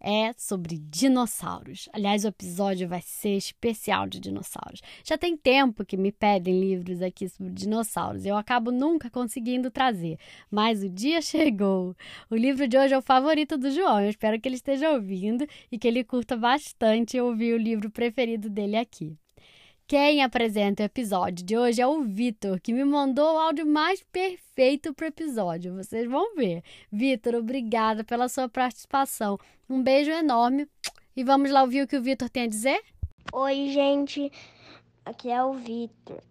é sobre dinossauros. Aliás, o episódio vai ser especial de dinossauros. Já tem tempo que me pedem livros aqui sobre dinossauros. Eu acabo nunca conseguindo trazer, mas o dia chegou. O livro de hoje é o favorito do João. Eu espero que ele esteja ouvindo e que ele curta bastante ouvir o livro preferido dele aqui. Quem apresenta o episódio de hoje é o Vitor, que me mandou o áudio mais perfeito para o episódio. Vocês vão ver. Vitor, obrigada pela sua participação. Um beijo enorme e vamos lá ouvir o que o Vitor tem a dizer? Oi, gente. Aqui é o Vitor.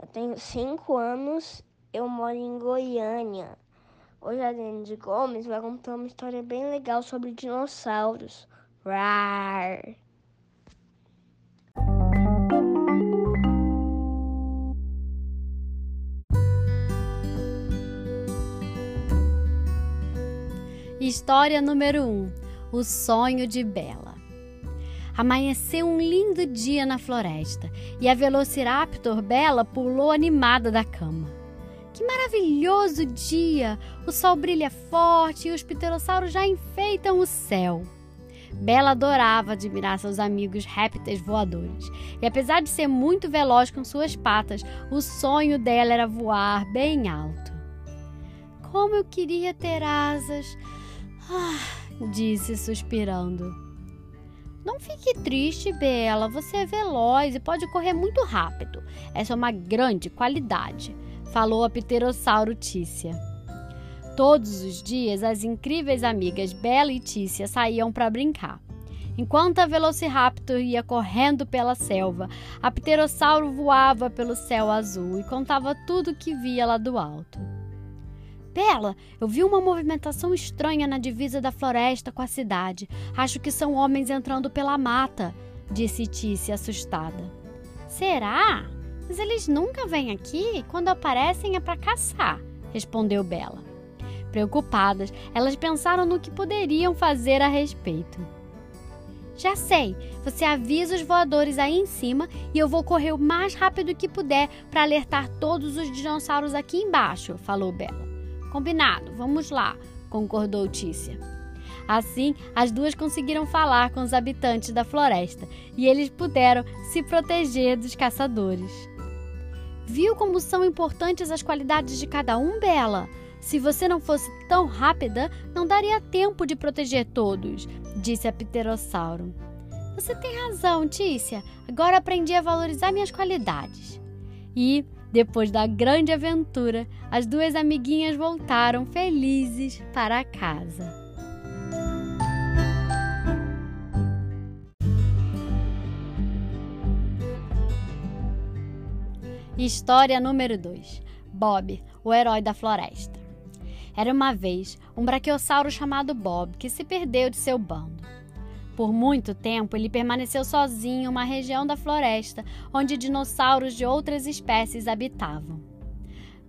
Eu tenho 5 anos, eu moro em Goiânia. Hoje a Denise Gomes vai contar uma história bem legal sobre dinossauros. Rar! História número 1: um, O sonho de Bela. Amanheceu um lindo dia na floresta e a Velociraptor Bela pulou animada da cama. Que maravilhoso dia! O sol brilha forte e os pterossauros já enfeitam o céu. Bela adorava admirar seus amigos répteis voadores, e apesar de ser muito veloz com suas patas, o sonho dela era voar bem alto. Como eu queria ter asas! Ah, disse suspirando. Não fique triste, Bela. Você é veloz e pode correr muito rápido. Essa é uma grande qualidade, falou a pterossauro Tícia. Todos os dias, as incríveis amigas Bela e Tícia saíam para brincar. Enquanto a Velociraptor ia correndo pela selva, a pterossauro voava pelo céu azul e contava tudo o que via lá do alto. Bela, eu vi uma movimentação estranha na divisa da floresta com a cidade. Acho que são homens entrando pela mata, disse Tícia assustada. Será? Mas eles nunca vêm aqui. Quando aparecem é para caçar, respondeu Bela. Preocupadas, elas pensaram no que poderiam fazer a respeito. Já sei, você avisa os voadores aí em cima e eu vou correr o mais rápido que puder para alertar todos os dinossauros aqui embaixo, falou Bela. Combinado, vamos lá, concordou Tícia. Assim, as duas conseguiram falar com os habitantes da floresta e eles puderam se proteger dos caçadores. Viu como são importantes as qualidades de cada um, Bela? Se você não fosse tão rápida, não daria tempo de proteger todos, disse a Pterossauro. Você tem razão, Tícia. Agora aprendi a valorizar minhas qualidades. E, depois da grande aventura, as duas amiguinhas voltaram felizes para casa. História número 2: Bob, o herói da floresta. Era uma vez um braquiossauro chamado Bob que se perdeu de seu bando. Por muito tempo, ele permaneceu sozinho em uma região da floresta onde dinossauros de outras espécies habitavam.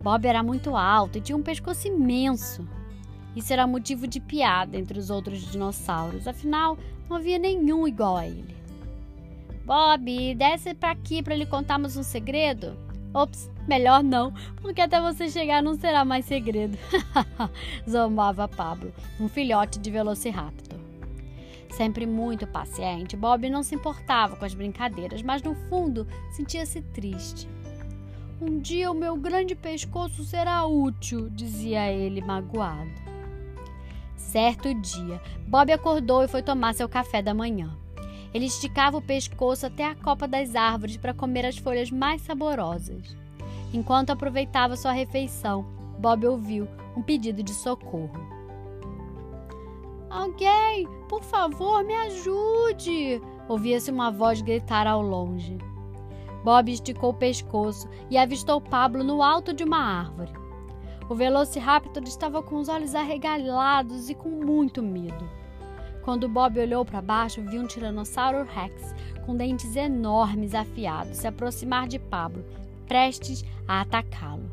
Bob era muito alto e tinha um pescoço imenso. Isso era motivo de piada entre os outros dinossauros, afinal, não havia nenhum igual a ele. Bob, desce para aqui para lhe contarmos um segredo. Ops, melhor não, porque até você chegar não será mais segredo. Zombava Pablo, um filhote de Velociraptor. Sempre muito paciente, Bob não se importava com as brincadeiras, mas no fundo sentia-se triste. Um dia o meu grande pescoço será útil, dizia ele magoado. Certo dia, Bob acordou e foi tomar seu café da manhã. Ele esticava o pescoço até a copa das árvores para comer as folhas mais saborosas. Enquanto aproveitava sua refeição, Bob ouviu um pedido de socorro. Alguém, por favor, me ajude! Ouvia-se uma voz gritar ao longe. Bob esticou o pescoço e avistou Pablo no alto de uma árvore. O Velociraptor estava com os olhos arregalados e com muito medo. Quando Bob olhou para baixo, viu um Tiranossauro Rex com dentes enormes afiados se aproximar de Pablo, prestes a atacá-lo.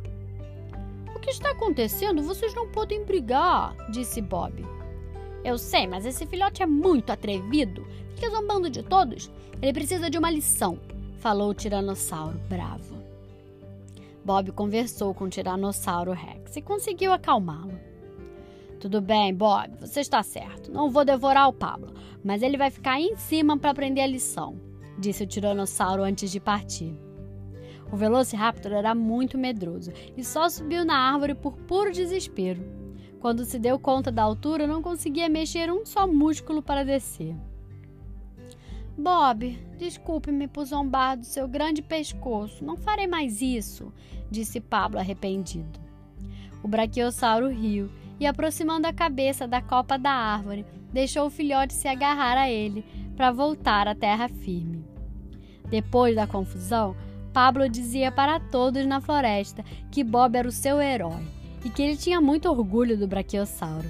O que está acontecendo? Vocês não podem brigar, disse Bob. Eu sei, mas esse filhote é muito atrevido. Fica zombando de todos. Ele precisa de uma lição, falou o tiranossauro bravo. Bob conversou com o tiranossauro Rex e conseguiu acalmá-lo. Tudo bem, Bob, você está certo. Não vou devorar o Pablo, mas ele vai ficar aí em cima para aprender a lição, disse o tiranossauro antes de partir. O Velociraptor era muito medroso e só subiu na árvore por puro desespero. Quando se deu conta da altura, não conseguia mexer um só músculo para descer. Bob, desculpe-me por zombar do seu grande pescoço. Não farei mais isso, disse Pablo arrependido. O braquiossauro riu e, aproximando a cabeça da copa da árvore, deixou o filhote se agarrar a ele para voltar à terra firme. Depois da confusão, Pablo dizia para todos na floresta que Bob era o seu herói e que ele tinha muito orgulho do braquiossauro.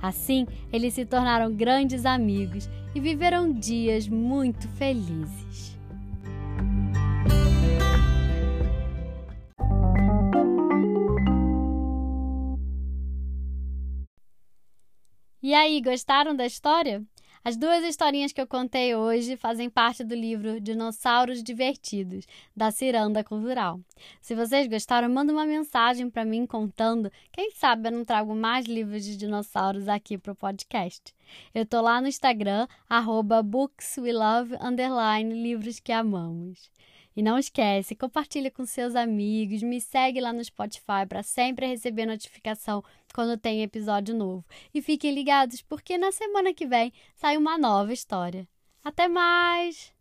Assim, eles se tornaram grandes amigos e viveram dias muito felizes. E aí, gostaram da história? As duas historinhas que eu contei hoje fazem parte do livro Dinossauros Divertidos, da Ciranda Cultural. Se vocês gostaram, manda uma mensagem para mim contando. Quem sabe eu não trago mais livros de dinossauros aqui para o podcast. Eu tô lá no Instagram, arroba bookswelove, livros que amamos. E não esquece, compartilha com seus amigos, me segue lá no Spotify para sempre receber notificação quando tem episódio novo. E fiquem ligados, porque na semana que vem sai uma nova história. Até mais!